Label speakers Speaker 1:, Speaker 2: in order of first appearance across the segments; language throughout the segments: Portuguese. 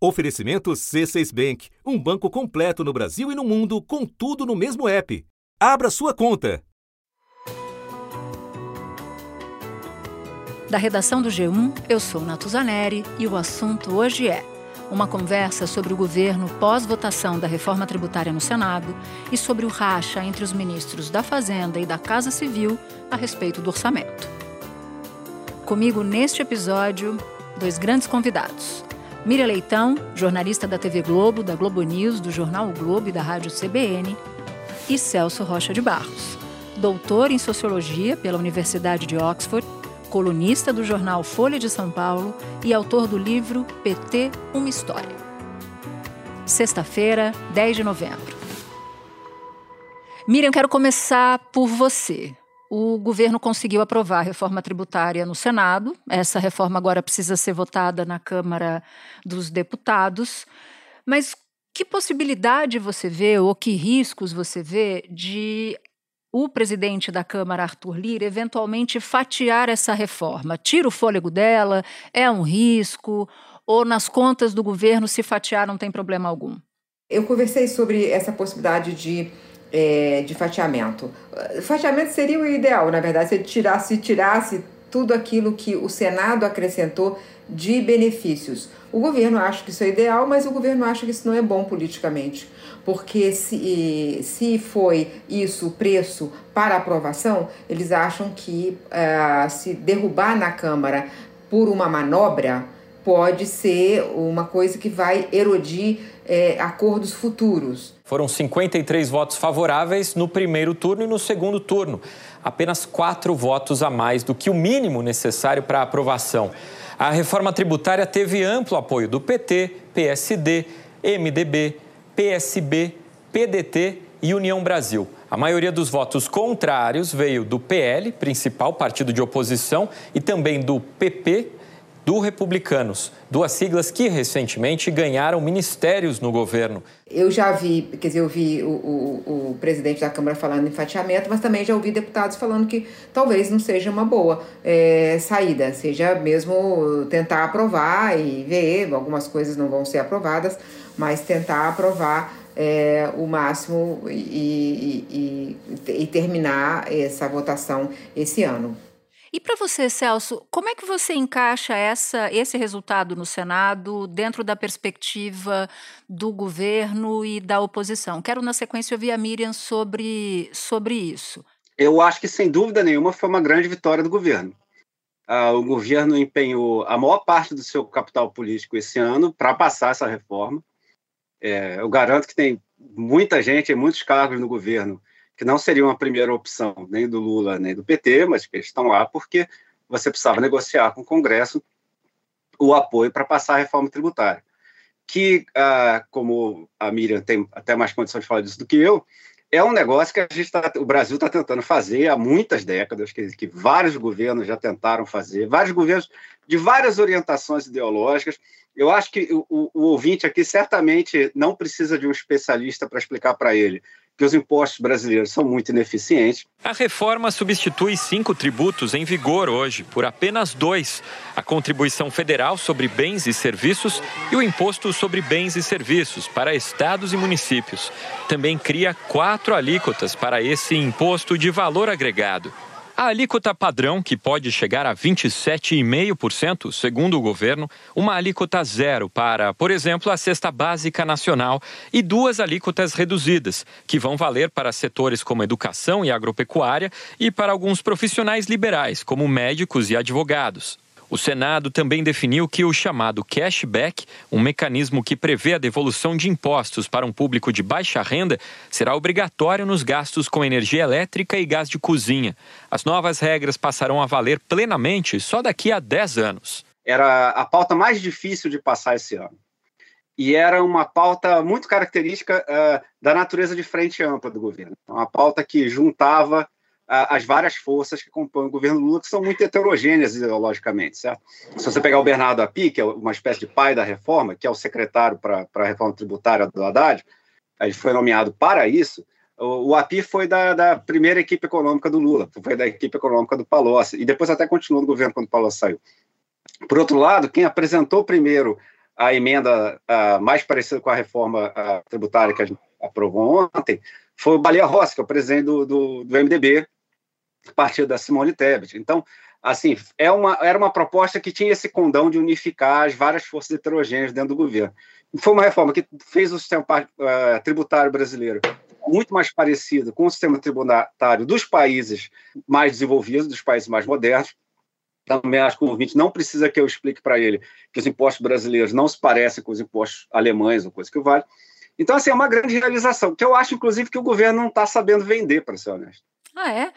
Speaker 1: Oferecimento C6 Bank, um banco completo no Brasil e no mundo, com tudo no mesmo app. Abra sua conta.
Speaker 2: Da redação do G1, eu sou Natuzaneri e o assunto hoje é uma conversa sobre o governo pós-votação da reforma tributária no Senado e sobre o racha entre os ministros da Fazenda e da Casa Civil a respeito do orçamento. Comigo neste episódio, dois grandes convidados. Miriam Leitão, jornalista da TV Globo, da Globo News, do Jornal o Globo e da Rádio CBN, e Celso Rocha de Barros, doutor em Sociologia pela Universidade de Oxford, colunista do jornal Folha de São Paulo e autor do livro PT Uma História. Sexta-feira, 10 de novembro. Miriam, quero começar por você o governo conseguiu aprovar a reforma tributária no Senado. Essa reforma agora precisa ser votada na Câmara dos Deputados. Mas que possibilidade você vê, ou que riscos você vê, de o presidente da Câmara, Arthur Lira, eventualmente fatiar essa reforma? Tira o fôlego dela? É um risco? Ou nas contas do governo, se fatiar, não tem problema algum?
Speaker 3: Eu conversei sobre essa possibilidade de é, de fatiamento. Fatiamento seria o ideal, na verdade, se tirasse, tirasse tudo aquilo que o Senado acrescentou de benefícios. O governo acha que isso é ideal, mas o governo acha que isso não é bom politicamente. Porque se, se foi isso o preço para aprovação, eles acham que uh, se derrubar na Câmara por uma manobra pode ser uma coisa que vai erodir é, acordos futuros.
Speaker 4: Foram 53 votos favoráveis no primeiro turno e no segundo turno. Apenas quatro votos a mais do que o mínimo necessário para a aprovação. A reforma tributária teve amplo apoio do PT, PSD, MDB, PSB, PDT e União Brasil. A maioria dos votos contrários veio do PL, principal partido de oposição, e também do PP, do Republicanos, duas siglas que recentemente ganharam ministérios no governo.
Speaker 3: Eu já vi, quer dizer, eu vi o, o, o presidente da Câmara falando em fatiamento, mas também já ouvi deputados falando que talvez não seja uma boa é, saída, seja mesmo tentar aprovar e ver, algumas coisas não vão ser aprovadas, mas tentar aprovar é, o máximo e, e, e, e terminar essa votação esse ano.
Speaker 2: E para você, Celso, como é que você encaixa essa, esse resultado no Senado dentro da perspectiva do governo e da oposição? Quero, na sequência, ouvir a Miriam sobre, sobre isso.
Speaker 5: Eu acho que, sem dúvida nenhuma, foi uma grande vitória do governo. Uh, o governo empenhou a maior parte do seu capital político esse ano para passar essa reforma. É, eu garanto que tem muita gente, muitos cargos no governo que não seriam a primeira opção nem do Lula nem do PT, mas que estão lá porque você precisava negociar com o Congresso o apoio para passar a reforma tributária. Que, ah, como a Miriam tem até mais condição de falar disso do que eu, é um negócio que a gente tá, o Brasil está tentando fazer há muitas décadas, que, que vários governos já tentaram fazer, vários governos de várias orientações ideológicas. Eu acho que o, o ouvinte aqui certamente não precisa de um especialista para explicar para ele que os impostos brasileiros são muito ineficientes.
Speaker 4: A reforma substitui cinco tributos em vigor hoje por apenas dois: a contribuição federal sobre bens e serviços e o imposto sobre bens e serviços para estados e municípios. Também cria quatro alíquotas para esse imposto de valor agregado. A alíquota padrão, que pode chegar a 27,5%, segundo o governo, uma alíquota zero para, por exemplo, a cesta básica nacional e duas alíquotas reduzidas, que vão valer para setores como educação e agropecuária e para alguns profissionais liberais, como médicos e advogados. O Senado também definiu que o chamado cashback, um mecanismo que prevê a devolução de impostos para um público de baixa renda, será obrigatório nos gastos com energia elétrica e gás de cozinha. As novas regras passarão a valer plenamente só daqui a 10 anos.
Speaker 5: Era a pauta mais difícil de passar esse ano. E era uma pauta muito característica uh, da natureza de frente ampla do governo. Uma pauta que juntava as várias forças que compõem o governo Lula, que são muito heterogêneas ideologicamente, certo? Se você pegar o Bernardo Api, que é uma espécie de pai da reforma, que é o secretário para a reforma tributária do Haddad, ele foi nomeado para isso, o, o Api foi da, da, primeira equipe econômica do Lula, foi da equipe econômica do Palocci, e depois até continuou no governo quando o Palocci saiu. Por outro lado, quem apresentou primeiro a emenda a, mais parecida com a reforma a, tributária que a gente aprovou ontem foi o Baleia Rossi, que é o presidente do, do, do MDB, partido da Simone Tebet. Então, assim, é uma, era uma proposta que tinha esse condão de unificar as várias forças heterogêneas dentro do governo. Foi uma reforma que fez o sistema uh, tributário brasileiro muito mais parecido com o sistema tributário dos países mais desenvolvidos, dos países mais modernos. Também acho que o ouvinte não precisa que eu explique para ele que os impostos brasileiros não se parecem com os impostos alemães ou coisa que vale. Então, assim, é uma grande realização, que eu acho, inclusive, que o governo não está sabendo vender, para ser honesto.
Speaker 2: Ah, é?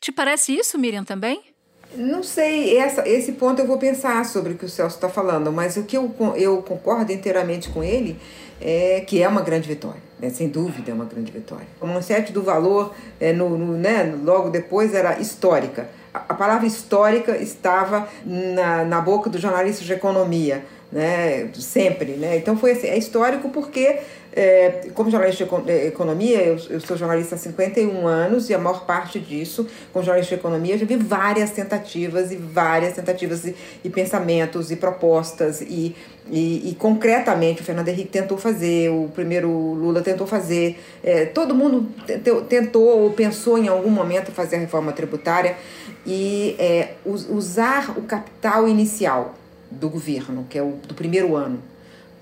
Speaker 2: Te parece isso, Miriam, também?
Speaker 3: Não sei, essa, esse ponto eu vou pensar sobre o que o Celso está falando, mas o que eu, eu concordo inteiramente com ele é que é uma grande vitória, né? sem dúvida é uma grande vitória. O manchete do valor, é, no, no, né, logo depois, era histórica. A, a palavra histórica estava na, na boca do jornalista de economia, né, sempre. Né? Então foi assim, é histórico porque é, como jornalista de economia, eu, eu, sou jornalista há 51 anos e a maior parte disso, como jornalista de economia, eu já vi várias tentativas e várias tentativas e, e pensamentos e propostas e, e, e, concretamente o Fernando Henrique tentou fazer, o primeiro Lula tentou fazer, é, todo mundo tentou, tentou ou pensou em algum momento fazer a reforma tributária e é, usar o capital inicial do governo, que é o do primeiro ano,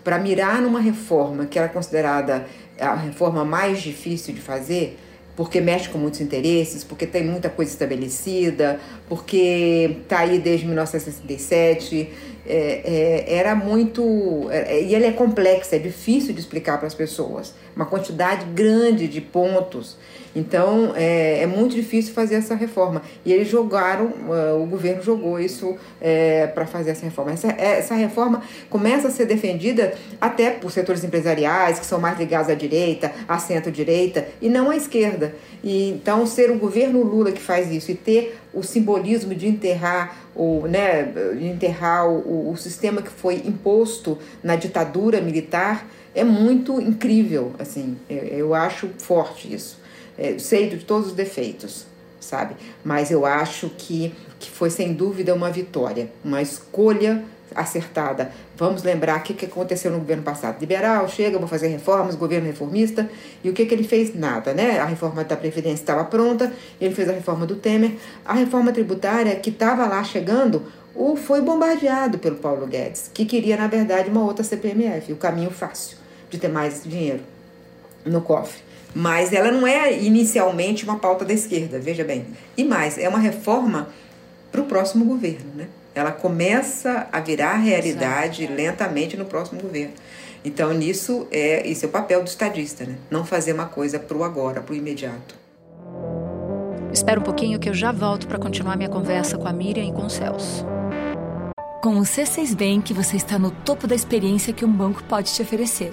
Speaker 3: para mirar numa reforma que era considerada a reforma mais difícil de fazer, porque mexe com muitos interesses, porque tem muita coisa estabelecida, porque está aí desde 1967, é, é, era muito. É, e ele é complexo, é difícil de explicar para as pessoas. Uma quantidade grande de pontos então é, é muito difícil fazer essa reforma. E eles jogaram, uh, o governo jogou isso é, para fazer essa reforma. Essa, essa reforma começa a ser defendida até por setores empresariais que são mais ligados à direita, à centro-direita, e não à esquerda. E, então, ser o governo Lula que faz isso e ter o simbolismo de enterrar o, né, enterrar o, o sistema que foi imposto na ditadura militar é muito incrível, assim, eu, eu acho forte isso é, sei de todos os defeitos, sabe? Mas eu acho que, que foi sem dúvida uma vitória, uma escolha acertada. Vamos lembrar o que, que aconteceu no governo passado. Liberal, chega, vou fazer reformas, governo reformista. E o que, que ele fez? Nada, né? A reforma da Previdência estava pronta, ele fez a reforma do Temer. A reforma tributária, que estava lá chegando, o foi bombardeado pelo Paulo Guedes, que queria, na verdade, uma outra CPMF, o caminho fácil de ter mais dinheiro no cofre. Mas ela não é inicialmente uma pauta da esquerda, veja bem. E mais, é uma reforma para o próximo governo, né? Ela começa a virar realidade Exato. lentamente no próximo governo. Então, nisso é, isso é o papel do estadista, né? Não fazer uma coisa para o agora, para o imediato.
Speaker 2: Espera um pouquinho que eu já volto para continuar minha conversa com a Miriam e com o Celso.
Speaker 6: Com o C6 Bank, você está no topo da experiência que um banco pode te oferecer.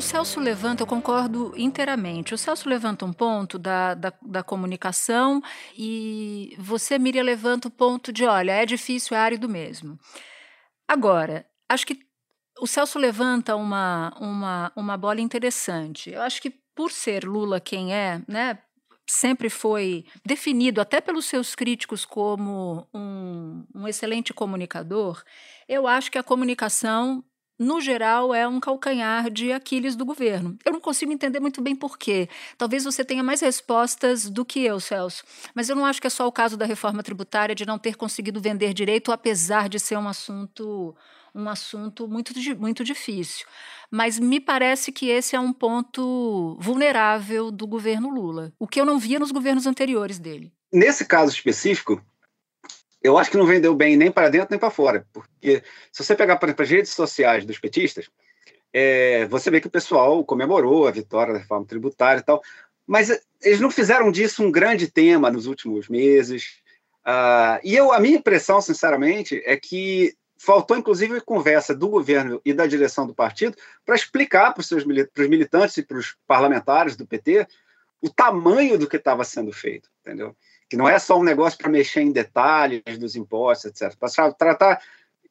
Speaker 2: O Celso levanta, eu concordo inteiramente. O Celso levanta um ponto da, da, da, comunicação e você, Miriam, levanta o ponto de: olha, é difícil, é árido mesmo. Agora, acho que o Celso levanta uma, uma, uma bola interessante. Eu acho que por ser Lula quem é, né, sempre foi definido até pelos seus críticos como um, um excelente comunicador, eu acho que a comunicação no geral, é um calcanhar de Aquiles do governo. Eu não consigo entender muito bem por quê. Talvez você tenha mais respostas do que eu, Celso. Mas eu não acho que é só o caso da reforma tributária de não ter conseguido vender direito, apesar de ser um assunto um assunto muito, muito difícil. Mas me parece que esse é um ponto vulnerável do governo Lula, o que eu não via nos governos anteriores dele.
Speaker 5: Nesse caso específico, eu acho que não vendeu bem nem para dentro nem para fora, porque se você pegar, por exemplo, as redes sociais dos petistas, é, você vê que o pessoal comemorou a vitória da reforma tributária e tal, mas eles não fizeram disso um grande tema nos últimos meses. Uh, e eu, a minha impressão, sinceramente, é que faltou, inclusive, conversa do governo e da direção do partido para explicar para os seus para os militantes e para os parlamentares do PT o tamanho do que estava sendo feito, entendeu? Que não é só um negócio para mexer em detalhes dos impostos, etc. Para tratar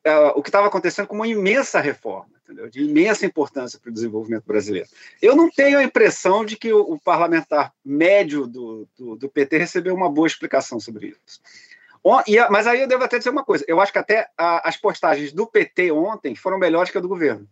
Speaker 5: uh, o que estava acontecendo como uma imensa reforma, entendeu? De imensa importância para o desenvolvimento brasileiro. Eu não tenho a impressão de que o, o parlamentar médio do, do, do PT recebeu uma boa explicação sobre isso. Mas aí eu devo até dizer uma coisa: eu acho que até a, as postagens do PT ontem foram melhores que a do governo.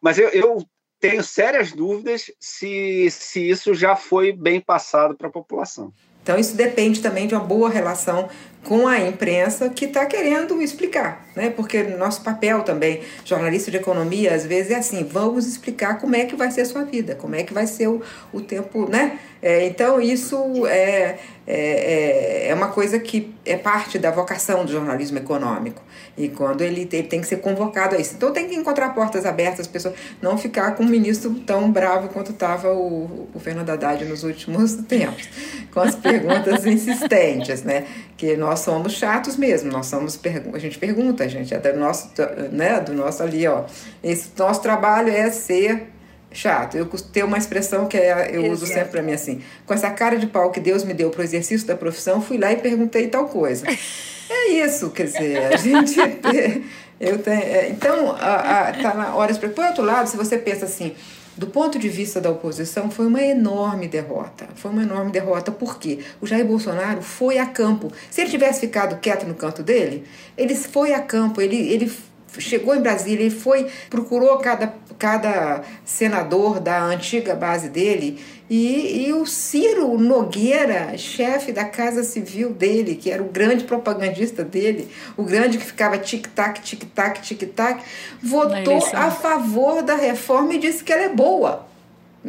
Speaker 5: Mas eu, eu tenho sérias dúvidas se, se isso já foi bem passado para a população.
Speaker 3: Então, isso depende também de uma boa relação com a imprensa que está querendo explicar, né? Porque nosso papel também, jornalista de economia, às vezes é assim: vamos explicar como é que vai ser a sua vida, como é que vai ser o, o tempo, né? É, então, isso é, é, é uma coisa que é parte da vocação do jornalismo econômico. E quando ele, tem que ser convocado a isso. Então, tem que encontrar portas abertas, as pessoas não ficar com um ministro tão bravo quanto estava o, o Fernando Haddad nos últimos tempos, com as perguntas insistentes, né? Que nós somos chatos mesmo, nós somos a gente pergunta, a gente é do nosso, né, do nosso ali, ó. Esse nosso trabalho é ser chato. Eu tenho uma expressão que é, eu uso sempre para mim assim: com essa cara de pau que Deus me deu para o exercício da profissão, fui lá e perguntei tal coisa. é isso, quer dizer, a gente. eu tenho, é, então, a, a, tá na hora de. Por outro lado, se você pensa assim. Do ponto de vista da oposição, foi uma enorme derrota. Foi uma enorme derrota, porque o Jair Bolsonaro foi a campo. Se ele tivesse ficado quieto no canto dele, ele foi a campo, ele, ele chegou em Brasília, ele foi, procurou cada, cada senador da antiga base dele e, e o Ciro Nogueira, chefe da Casa Civil dele, que era o grande propagandista dele, o grande que ficava tic-tac, tic-tac, tic-tac, votou a favor da reforma e disse que ela é boa.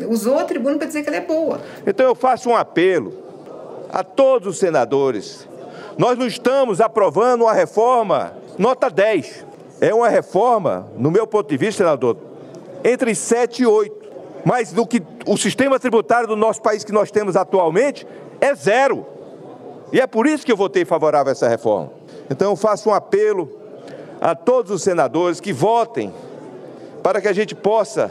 Speaker 3: Usou a tribuna para dizer que ela é boa.
Speaker 7: Então eu faço um apelo a todos os senadores. Nós não estamos aprovando uma reforma nota 10. É uma reforma, no meu ponto de vista, senador, entre 7 e 8. Mas no que o sistema tributário do nosso país que nós temos atualmente é zero. E é por isso que eu votei favorável a essa reforma. Então eu faço um apelo a todos os senadores que votem para que a gente possa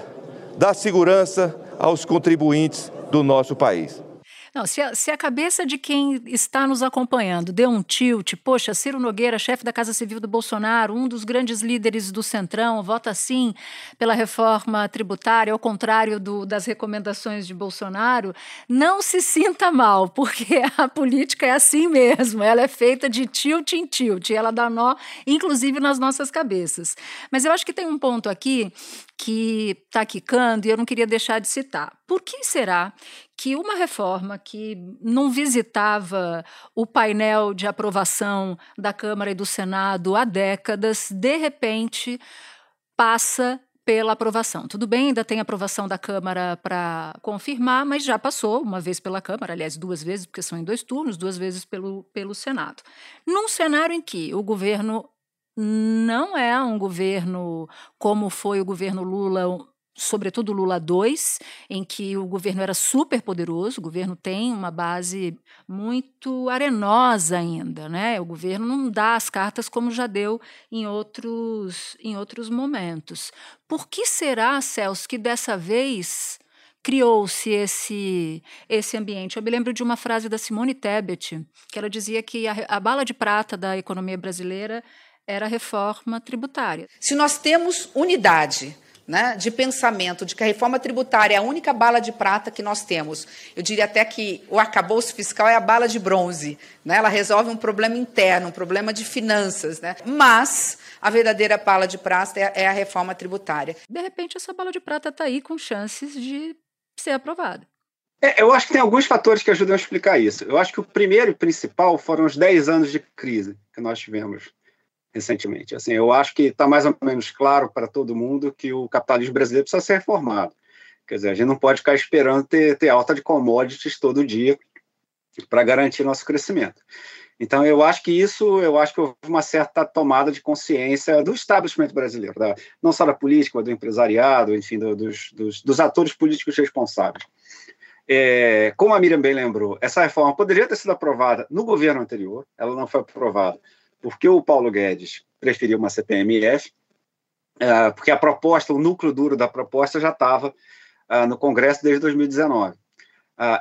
Speaker 7: dar segurança aos contribuintes do nosso país.
Speaker 2: Não, se a, se a cabeça de quem está nos acompanhando deu um tilt, poxa, Ciro Nogueira, chefe da Casa Civil do Bolsonaro, um dos grandes líderes do Centrão, vota sim pela reforma tributária, ao contrário do, das recomendações de Bolsonaro, não se sinta mal, porque a política é assim mesmo, ela é feita de tilt em tilt, ela dá nó, inclusive nas nossas cabeças. Mas eu acho que tem um ponto aqui que está quicando e eu não queria deixar de citar. Por que será que uma reforma que não visitava o painel de aprovação da Câmara e do Senado há décadas, de repente passa pela aprovação. Tudo bem, ainda tem aprovação da Câmara para confirmar, mas já passou uma vez pela Câmara, aliás, duas vezes, porque são em dois turnos, duas vezes pelo, pelo Senado. Num cenário em que o governo não é um governo como foi o governo Lula, sobretudo Lula 2, em que o governo era super poderoso, o governo tem uma base muito arenosa ainda, né? O governo não dá as cartas como já deu em outros em outros momentos. Por que será, Celso, que dessa vez criou-se esse esse ambiente. Eu me lembro de uma frase da Simone Tebet, que ela dizia que a, a bala de prata da economia brasileira era a reforma tributária.
Speaker 8: Se nós temos unidade né, de pensamento de que a reforma tributária é a única bala de prata que nós temos. Eu diria até que o arcabouço fiscal é a bala de bronze. Né? Ela resolve um problema interno, um problema de finanças. Né? Mas a verdadeira bala de prata é, é a reforma tributária.
Speaker 2: De repente, essa bala de prata está aí com chances de ser aprovada.
Speaker 5: É, eu acho que tem alguns fatores que ajudam a explicar isso. Eu acho que o primeiro e principal foram os 10 anos de crise que nós tivemos recentemente. Assim, eu acho que está mais ou menos claro para todo mundo que o capitalismo brasileiro precisa ser reformado. Quer dizer, a gente não pode ficar esperando ter, ter alta de commodities todo dia para garantir nosso crescimento. Então, eu acho que isso, eu acho que houve uma certa tomada de consciência do establishment brasileiro, da, não só da política, mas do empresariado, enfim, do, dos, dos, dos, atores políticos responsáveis. É, como a Miriam bem lembrou, essa reforma poderia ter sido aprovada no governo anterior, ela não foi aprovada por que o Paulo Guedes preferiu uma CPMF, é, porque a proposta, o núcleo duro da proposta já estava é, no Congresso desde 2019.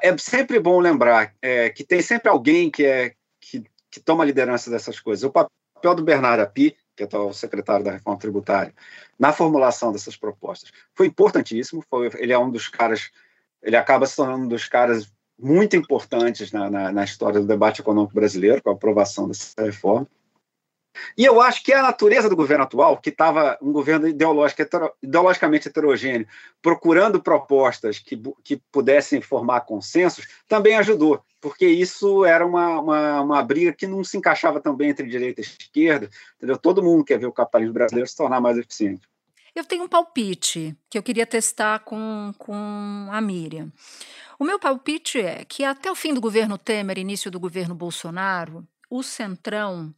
Speaker 5: É sempre bom lembrar que tem sempre alguém que, é, que, que toma a liderança dessas coisas. O papel do Bernardo Api, que é o secretário da Reforma Tributária, na formulação dessas propostas, foi importantíssimo. Foi, ele é um dos caras, ele acaba se tornando um dos caras muito importantes na, na, na história do debate econômico brasileiro, com a aprovação dessa reforma. E eu acho que a natureza do governo atual, que estava um governo ideologicamente heterogêneo, procurando propostas que, que pudessem formar consensos, também ajudou, porque isso era uma, uma, uma, briga que não se encaixava também entre direita e esquerda. Entendeu? Todo mundo quer ver o capitalismo brasileiro se tornar mais eficiente.
Speaker 2: Eu tenho um palpite que eu queria testar com, com a Miriam. O meu palpite é que até o fim do governo Temer, início do governo Bolsonaro, o Centrão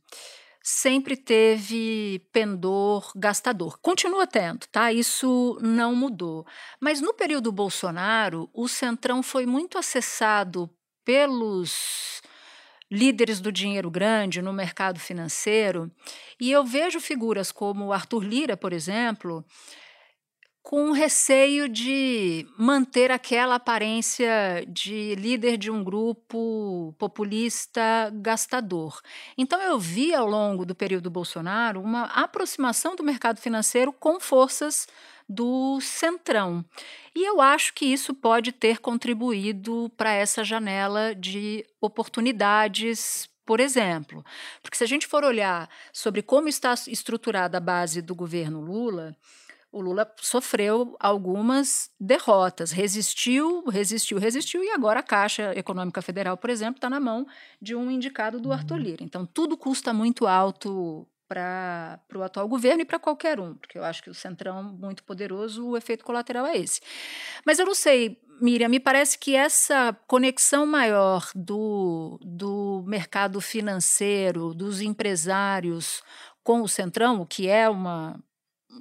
Speaker 2: sempre teve pendor gastador. Continua tendo, tá? Isso não mudou. Mas no período Bolsonaro, o Centrão foi muito acessado pelos líderes do dinheiro grande no mercado financeiro, e eu vejo figuras como Arthur Lira, por exemplo, com receio de manter aquela aparência de líder de um grupo populista gastador. Então, eu vi ao longo do período Bolsonaro uma aproximação do mercado financeiro com forças do centrão. E eu acho que isso pode ter contribuído para essa janela de oportunidades por exemplo, porque se a gente for olhar sobre como está estruturada a base do governo Lula, o Lula sofreu algumas derrotas, resistiu, resistiu, resistiu, e agora a Caixa Econômica Federal, por exemplo, está na mão de um indicado do Arthur uhum. Lira. Então, tudo custa muito alto para o atual governo e para qualquer um, porque eu acho que o Centrão muito poderoso, o efeito colateral é esse. Mas eu não sei, Miriam, me parece que essa conexão maior do, do mercado financeiro, dos empresários com o Centrão, o que é uma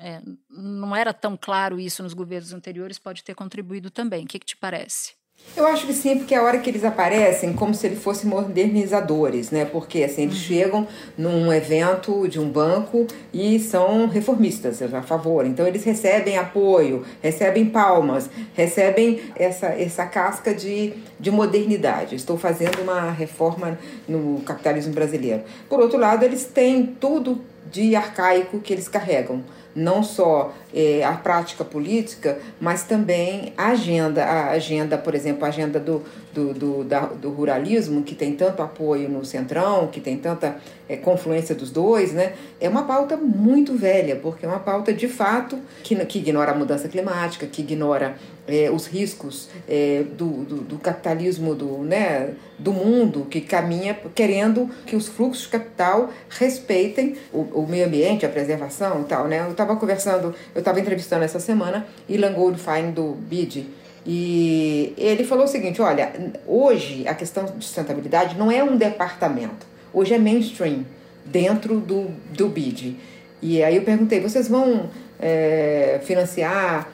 Speaker 2: é, não era tão claro isso nos governos anteriores, pode ter contribuído também. O que, que te parece?
Speaker 3: Eu acho que sim, porque a hora que eles aparecem, como se eles fossem modernizadores, né? Porque assim, eles uhum. chegam num evento de um banco e são reformistas, a favor. Então eles recebem apoio, recebem palmas, recebem essa, essa casca de, de modernidade. Estou fazendo uma reforma no capitalismo brasileiro. Por outro lado, eles têm tudo de arcaico que eles carregam não só é, a prática política, mas também a agenda, a agenda, por exemplo, a agenda do, do, do, da, do ruralismo, que tem tanto apoio no Centrão, que tem tanta é, confluência dos dois, né? É uma pauta muito velha, porque é uma pauta de fato que, que ignora a mudança climática, que ignora é, os riscos é, do, do, do, capitalismo do, né, do mundo, que caminha querendo que os fluxos de capital respeitem o, o meio ambiente, a preservação e tal. Né? Eu estava conversando, eu estava entrevistando essa semana Ilan Goldfein do BID, e ele falou o seguinte: olha, hoje a questão de sustentabilidade não é um departamento, hoje é mainstream dentro do, do BID. E aí eu perguntei: vocês vão é, financiar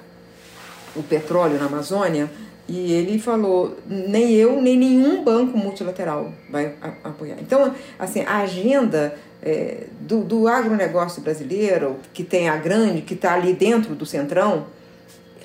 Speaker 3: o petróleo na Amazônia? E ele falou: nem eu, nem nenhum banco multilateral vai apoiar. Então, assim, a agenda é, do, do agronegócio brasileiro, que tem a grande, que está ali dentro do centrão,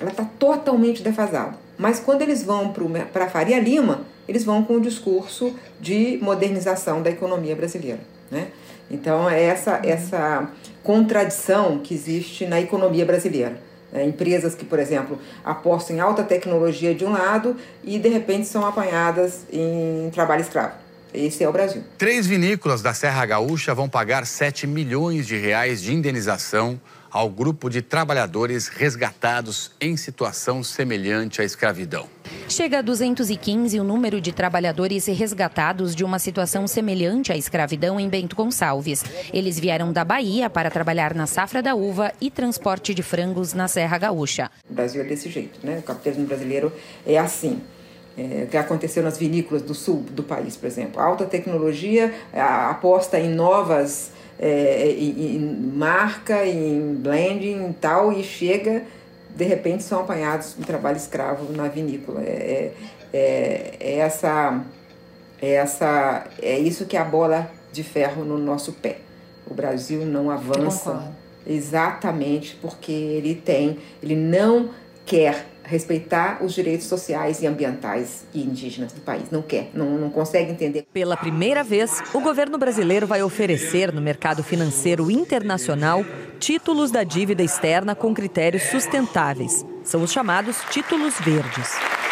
Speaker 3: ela está totalmente defasada. Mas quando eles vão para a Faria Lima, eles vão com o discurso de modernização da economia brasileira. Né? Então, é essa, essa contradição que existe na economia brasileira. É, empresas que, por exemplo, apostam em alta tecnologia de um lado e, de repente, são apanhadas em trabalho escravo. Esse é o Brasil.
Speaker 9: Três vinícolas da Serra Gaúcha vão pagar 7 milhões de reais de indenização ao grupo de trabalhadores resgatados em situação semelhante à escravidão.
Speaker 10: Chega a 215 o número de trabalhadores resgatados de uma situação semelhante à escravidão em Bento Gonçalves. Eles vieram da Bahia para trabalhar na safra da uva e transporte de frangos na Serra Gaúcha.
Speaker 3: O Brasil é desse jeito, né? O capitalismo brasileiro é assim. É, que aconteceu nas vinícolas do sul do país, por exemplo. Alta tecnologia, a aposta em novas é, em, em marca, em blending e tal, e chega, de repente são apanhados em trabalho escravo na vinícola. É, é, é, essa, é, essa, é isso que é a bola de ferro no nosso pé. O Brasil não avança exatamente porque ele tem, ele não quer respeitar os direitos sociais e ambientais e indígenas do país. Não quer, não, não consegue entender.
Speaker 11: Pela primeira vez, o governo brasileiro vai oferecer no mercado financeiro internacional títulos da dívida externa com critérios sustentáveis. São os chamados títulos verdes.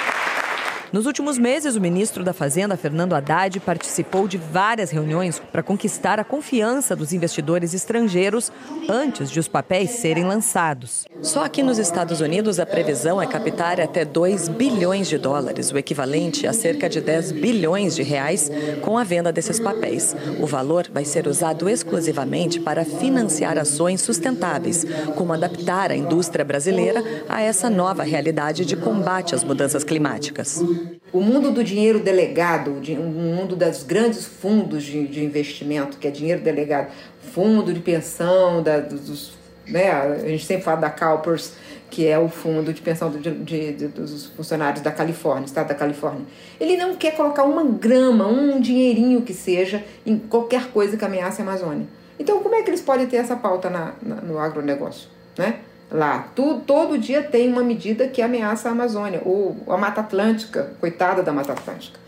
Speaker 11: Nos últimos meses, o ministro da Fazenda, Fernando Haddad, participou de várias reuniões para conquistar a confiança dos investidores estrangeiros antes de os papéis serem lançados. Só aqui nos Estados Unidos, a previsão é captar até 2 bilhões de dólares, o equivalente a cerca de 10 bilhões de reais, com a venda desses papéis. O valor vai ser usado exclusivamente para financiar ações sustentáveis, como adaptar a indústria brasileira a essa nova realidade de combate às mudanças climáticas.
Speaker 3: O mundo do dinheiro delegado, o mundo dos grandes fundos de, de, investimento, que é dinheiro delegado, fundo de pensão, da, dos, né, a gente sempre fala da CalPERS, que é o fundo de pensão de, de, dos funcionários da Califórnia, estado da Califórnia. Ele não quer colocar uma grama, um dinheirinho que seja, em qualquer coisa que ameace a Amazônia. Então, como é que eles podem ter essa pauta na, na, no agronegócio? Né? Lá. Tu, todo dia tem uma medida que ameaça a Amazônia, ou a Mata Atlântica, coitada da Mata Atlântica.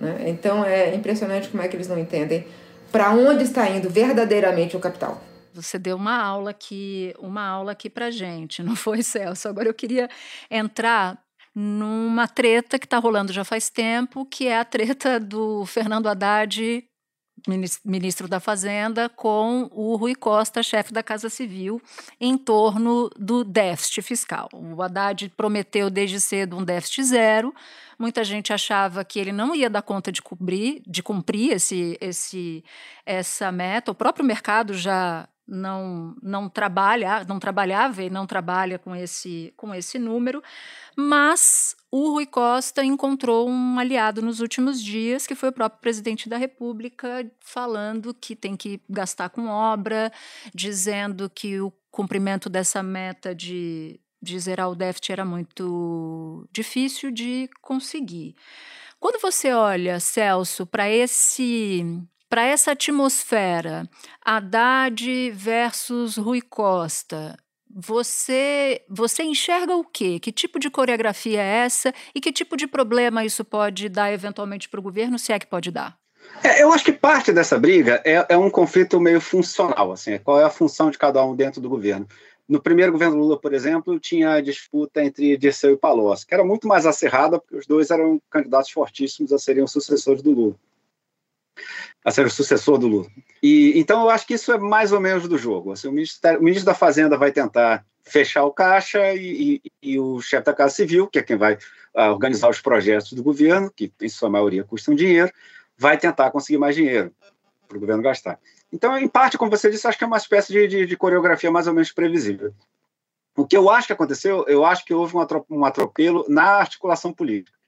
Speaker 3: Né? Então é impressionante como é que eles não entendem para onde está indo verdadeiramente o capital.
Speaker 2: Você deu uma aula aqui, uma aula aqui para gente, não foi, Celso? Agora eu queria entrar numa treta que está rolando já faz tempo, que é a treta do Fernando Haddad ministro da Fazenda, com o Rui Costa, chefe da Casa Civil, em torno do déficit fiscal. O Haddad prometeu desde cedo um déficit zero. Muita gente achava que ele não ia dar conta de cumprir, de cumprir esse, esse, essa meta. O próprio mercado já não não trabalha, não trabalhava e não trabalha com esse com esse número, mas o Rui Costa encontrou um aliado nos últimos dias, que foi o próprio presidente da República, falando que tem que gastar com obra, dizendo que o cumprimento dessa meta de, de zerar o déficit era muito difícil de conseguir. Quando você olha, Celso, para esse para essa atmosfera, Haddad versus Rui Costa, você você enxerga o quê? Que tipo de coreografia é essa e que tipo de problema isso pode dar eventualmente para o governo, se é que pode dar?
Speaker 5: É, eu acho que parte dessa briga é, é, um conflito meio funcional, assim, qual é a função de cada um dentro do governo. No primeiro governo Lula, por exemplo, tinha a disputa entre Dirceu e Palocci, que era muito mais acirrada, porque os dois eram candidatos fortíssimos a serem os sucessores do Lula a ser o sucessor do Lula. E, então, eu acho que isso é mais ou menos do jogo. Assim, o, ministro, o, ministro, da Fazenda vai tentar fechar o caixa e, e, e o chefe da Casa Civil, que é quem vai uh, organizar os projetos do governo, que em sua maioria custam dinheiro, vai tentar conseguir mais dinheiro para o governo gastar. Então, em parte, como você disse, acho que é uma espécie de, de, de coreografia mais ou menos previsível. O que eu acho que aconteceu, eu acho que houve um atropelo na articulação política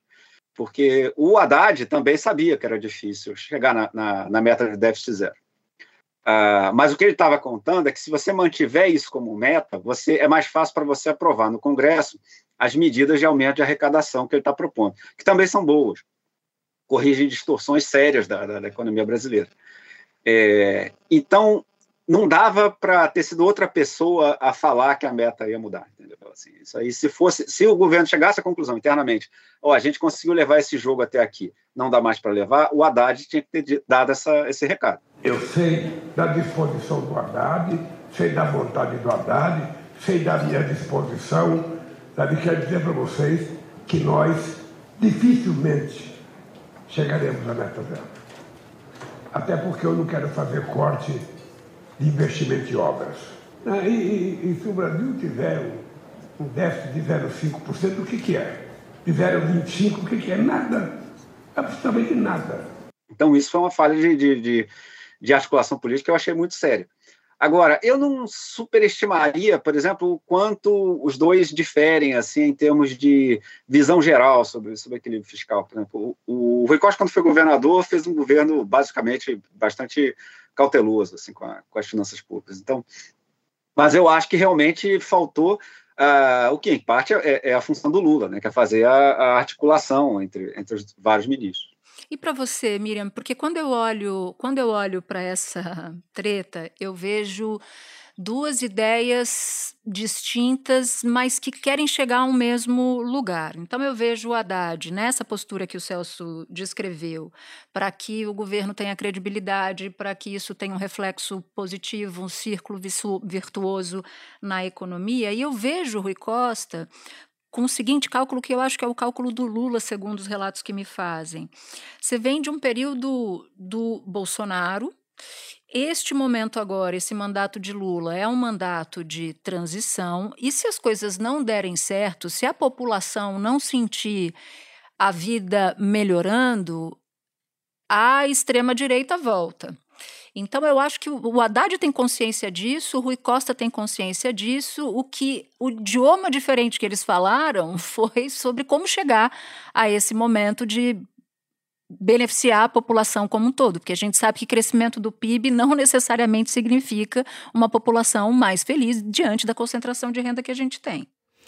Speaker 5: porque o Haddad também sabia que era difícil chegar na, na, na meta de déficit zero. Uh, mas o que ele estava contando é que se você mantiver isso como meta, você é mais fácil para você aprovar no Congresso as medidas de aumento de arrecadação que ele está propondo, que também são boas, corrigem distorções sérias da, da, da economia brasileira. É, então, não dava para ter sido outra pessoa a falar que a meta ia mudar. Entendeu? Assim, isso aí, se fosse, se o governo chegasse à conclusão internamente, ó, oh, a gente conseguiu levar esse jogo até aqui, não dá mais para levar, o Haddad tinha que ter dado essa, esse recado.
Speaker 12: Eu sei da disposição do Haddad, sei da vontade do Haddad, sei da minha disposição. Sabe, quero dizer para vocês que nós dificilmente chegaremos à meta zero. Até porque eu não quero fazer corte de investimento em obras. Ah, e, e, e, se o Brasil tiver um, déficit de 0,5%, o que, que é? De 0,25%, o que, que é? Nada. Absolutamente nada.
Speaker 5: Então, isso foi uma falha de, de, de, de articulação política que eu achei muito séria. Agora, eu não superestimaria, por exemplo, o quanto os dois diferem assim em termos de visão geral sobre, sobre equilíbrio fiscal. Por exemplo, o, o Rui Costa, quando foi governador, fez um governo basicamente bastante cauteloso assim, com, a, com as finanças públicas. Então, mas eu acho que realmente faltou uh, o que, em parte, é, é, a função do Lula, né, que é fazer a, a articulação entre, entre os vários ministros.
Speaker 2: E para você, Miriam, porque quando eu olho, quando eu olho para essa treta, eu vejo duas ideias distintas, mas que querem chegar ao mesmo lugar. Então eu vejo o Haddad nessa postura que o Celso descreveu, para que o governo tenha credibilidade, para que isso tenha um reflexo positivo, um círculo virtuoso na economia. E eu vejo o Rui Costa com o seguinte cálculo que eu acho que é o cálculo do Lula, segundo os relatos que me fazem. Você vem de um período do Bolsonaro este momento agora, esse mandato de Lula, é um mandato de transição, e se as coisas não derem certo, se a população não sentir a vida melhorando, a extrema-direita volta. Então, eu acho que o Haddad tem consciência disso, o Rui Costa tem consciência disso. O que o idioma diferente que eles falaram foi sobre como chegar a esse momento de beneficiar a população como um todo, porque a gente sabe que crescimento do PIB não necessariamente significa uma população mais feliz diante da concentração de renda que a gente tem.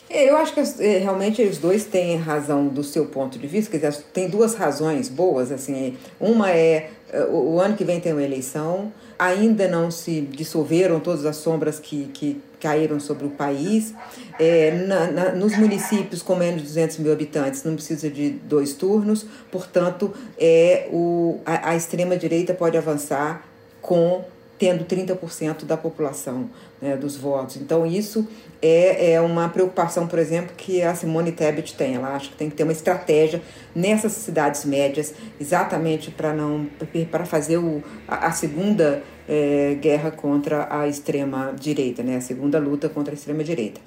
Speaker 3: É, eu acho que é, realmente os dois têm razão do seu ponto de vista, quer dizer, tem duas razões boas, assim, uma é, é o ano que vem tem uma eleição, ainda não se dissolveram todas as sombras que, que caíram sobre o país. É, na, na, nos municípios com menos de 200 mil habitantes não precisa de dois turnos, portanto, é, o, a, a extrema-direita pode avançar com tendo 30% da população né, dos votos. Então, isso é, é uma preocupação, por exemplo, que a Simone Tebet tem. Ela acha que tem que ter uma estratégia nessas cidades médias, exatamente para não para fazer o, a, a segunda é, guerra contra a extrema direita, né, a segunda luta contra a extrema direita.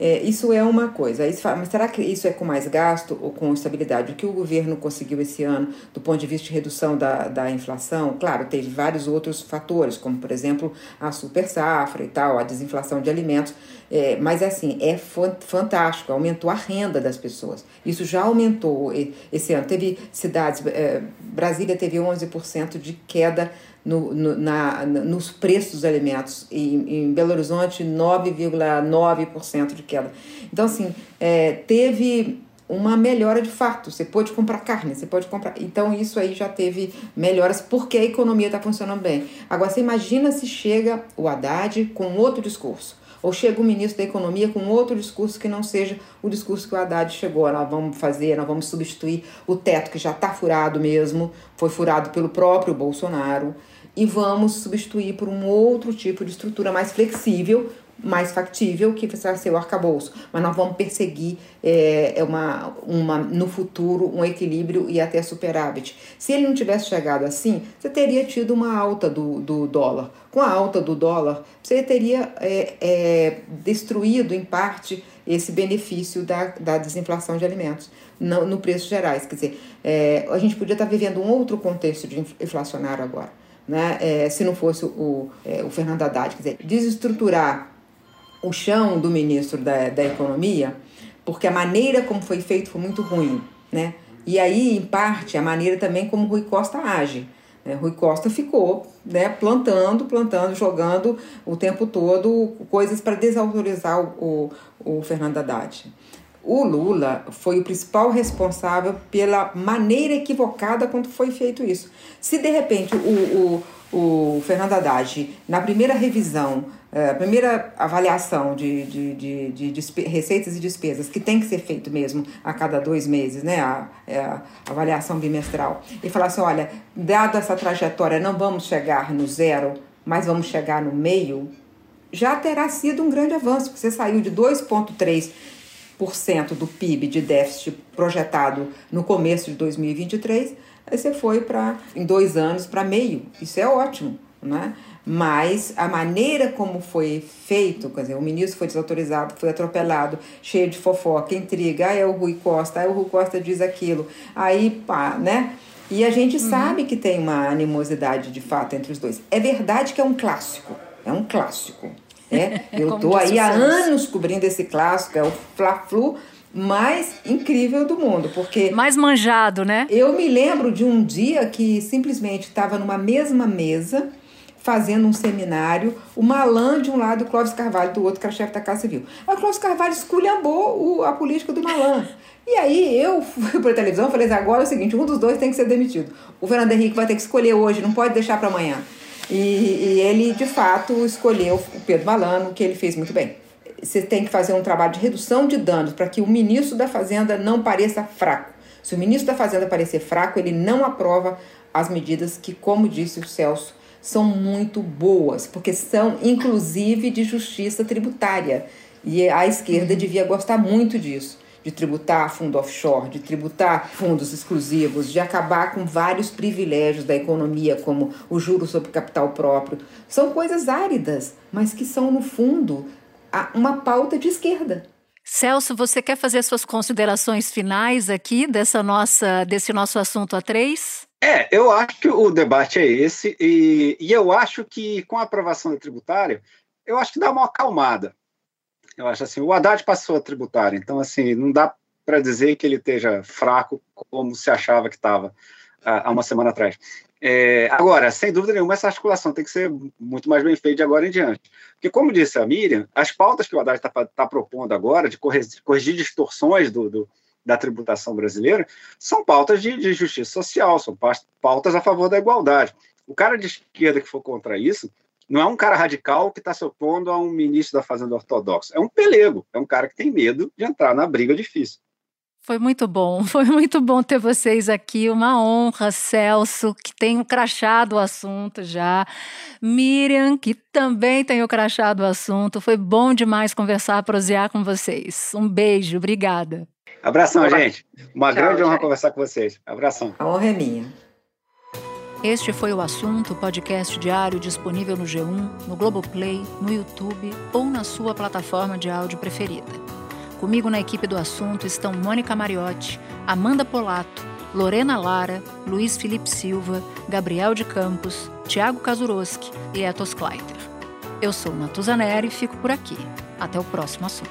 Speaker 3: É, isso é uma coisa. Mas será que isso é com mais gasto ou com estabilidade? O que o governo conseguiu esse ano do ponto de vista de redução da, da inflação? Claro, teve vários outros fatores, como por exemplo a super safra e tal, a desinflação de alimentos. É, mas assim, é fantástico, aumentou a renda das pessoas. Isso já aumentou esse ano. Teve cidades, é, Brasília teve 11% de queda no, no, na, nos preços dos alimentos. E em Belo Horizonte, 9,9% de queda. Então, assim, é, teve uma melhora de fato. Você pode comprar carne, você pode comprar. Então, isso aí já teve melhoras porque a economia está funcionando bem. Agora, você imagina se chega o Haddad com outro discurso. Ou chega o ministro da Economia com outro discurso que não seja o discurso que o Haddad chegou. Nós vamos fazer, nós vamos substituir o teto que já está furado mesmo, foi furado pelo próprio Bolsonaro e vamos substituir por um outro tipo de estrutura mais flexível, mais factível, que vai ser o arcabouço. Mas nós vamos perseguir é, é, uma, uma, no futuro um equilíbrio e até superávit. Se ele não tivesse chegado assim, você teria tido uma alta do, do dólar. Com a alta do dólar, você teria é, é, destruído, em parte, esse benefício da, da desinflação de alimentos no, no preços gerais. Quer dizer, é, a gente podia estar vivendo um outro contexto de inflacionário agora né, é, se não fosse o, é, o Fernando Haddad. Quer dizer, desestruturar o chão do ministro da, da Economia, porque a maneira como foi feito foi muito ruim. Né? E aí, em parte, a maneira também como Rui Costa age. Né? Rui Costa ficou né, plantando, plantando, jogando o tempo todo coisas para desautorizar o, o, o Fernando Haddad o Lula foi o principal responsável pela maneira equivocada quando foi feito isso. Se de repente o, o, o Fernando Haddad, na primeira revisão, a primeira avaliação de, de, de, de, receitas e despesas, que tem que ser feito mesmo a cada dois meses, né, a, é a avaliação bimestral, e falasse: olha, dada essa trajetória, não vamos chegar no zero, mas vamos chegar no meio, já terá sido um grande avanço, porque você saiu de 2,3 do PIB de déficit projetado no começo de 2023, aí você foi para, em dois anos, para meio. Isso é ótimo, né? Mas a maneira como foi feito, quer dizer, o ministro foi desautorizado, foi atropelado, cheio de fofoca, intriga, aí é o Rui Costa, aí o Rui Costa diz aquilo, aí pá, né? E a gente uhum. sabe que tem uma animosidade de fato entre os dois. É verdade que é um clássico, é um clássico. É, eu estou aí há anos cobrindo esse clássico, é o Fla-Flu mais incrível do mundo, porque
Speaker 2: mais manjado, né?
Speaker 3: Eu me lembro de um dia que simplesmente estava numa mesma mesa fazendo um seminário, o Malan de um lado e o Clóvis Carvalho do outro, que era chefe da Casa Civil. Aí o Clóvis Carvalho esculhambou o, a política do Malan. E aí eu fui para a televisão e falei assim, agora é o seguinte, um dos dois tem que ser demitido. O Fernando Henrique vai ter que escolher hoje, não pode deixar para amanhã. E, e, ele, de fato, escolheu o Pedro Malano, que ele fez muito bem. Você tem que fazer um trabalho de redução de danos para que o ministro da Fazenda não pareça fraco. Se o ministro da Fazenda parecer fraco, ele não aprova as medidas que, como disse o Celso, são muito boas, porque são inclusive de justiça tributária. E a esquerda devia gostar muito disso de tributar fundo offshore, de tributar fundos exclusivos, de acabar com vários privilégios da economia, como o juro sobre capital próprio. São coisas áridas, mas que são, no fundo, uma pauta de esquerda.
Speaker 2: Celso, você quer fazer suas considerações finais aqui dessa nossa, desse nosso assunto a três?
Speaker 5: É, eu acho que o debate é esse, e, e eu acho que com a aprovação da tributária, eu acho que dá uma acalmada. Eu acho assim, o Haddad passou a tributária, então assim, não dá para dizer que ele esteja fraco como se achava que estava há uma semana atrás. É, agora, sem dúvida nenhuma, essa articulação tem que ser muito mais bem feita de agora em diante. Porque, como disse a Miriam, as pautas que o Haddad está tá propondo agora, de corrigir, corrigir distorções do, do, da tributação brasileira, são pautas de, de justiça social, são pautas a favor da igualdade. O cara de esquerda que for contra isso não é um cara radical que está se opondo a um ministro da Fazenda ortodoxo. É um pelego, é um cara que tem medo de entrar na briga difícil.
Speaker 2: Foi muito bom, foi muito bom ter vocês aqui. Uma honra, Celso, que tem o crachado o assunto já. Miriam, que também tem o crachado o assunto. Foi bom demais conversar, prosear com vocês. Um beijo, obrigada.
Speaker 5: Abração, gente. Uma Tchau, grande honra gente. conversar com vocês. Abração.
Speaker 3: A honra é minha.
Speaker 2: Este foi o assunto, podcast diário disponível no G1, no Globoplay, no YouTube ou na sua plataforma de áudio preferida. Comigo na equipe do assunto estão Mônica Mariotti, Amanda Polato, Lorena Lara, Luiz Felipe Silva, Gabriel de Campos, Tiago Kazuroski e Etos Kleiter. Eu sou Natuzaneri e fico por aqui. Até o próximo assunto.